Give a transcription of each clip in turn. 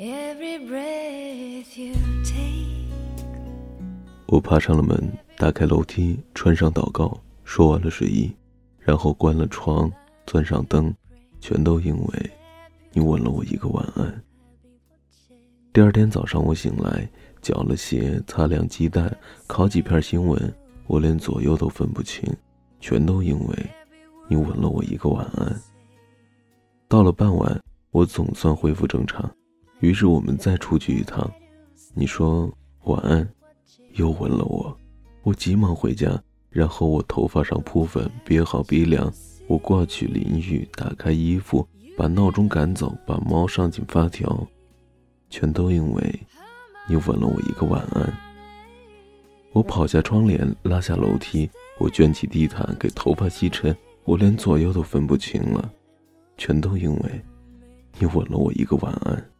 Every breath you take, 我爬上了门，打开楼梯，穿上祷告，说完了睡衣，然后关了窗，钻上灯，全都因为你吻了我一个晚安。第二天早上我醒来，搅了鞋，擦亮鸡蛋，烤几片新闻，我连左右都分不清，全都因为你吻了我一个晚安。到了傍晚，我总算恢复正常。于是我们再出去一趟，你说晚安，又吻了我，我急忙回家，然后我头发上铺粉，别好鼻梁，我挂去淋浴，打开衣服，把闹钟赶走，把猫上紧发条，全都因为你吻了我一个晚安。我跑下窗帘，拉下楼梯，我卷起地毯给头发吸尘，我连左右都分不清了，全都因为你吻了我一个晚安。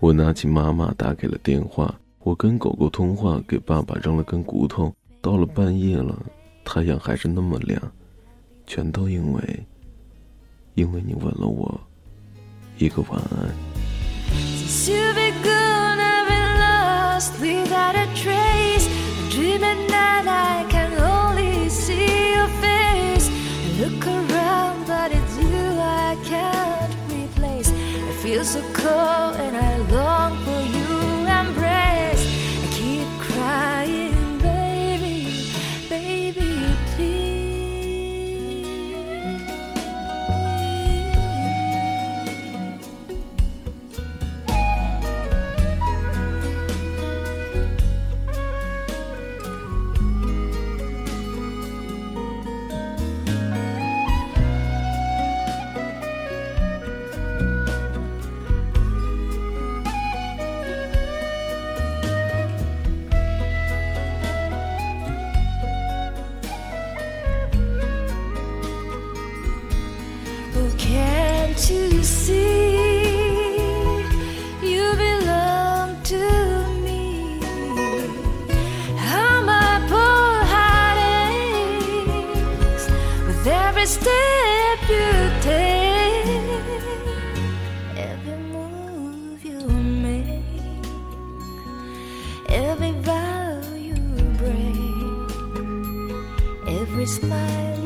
我拿起妈妈打给了电话，我跟狗狗通话，给爸爸扔了根骨头。到了半夜了，太阳还是那么亮，全都因为，因为你吻了我一个晚安。Smile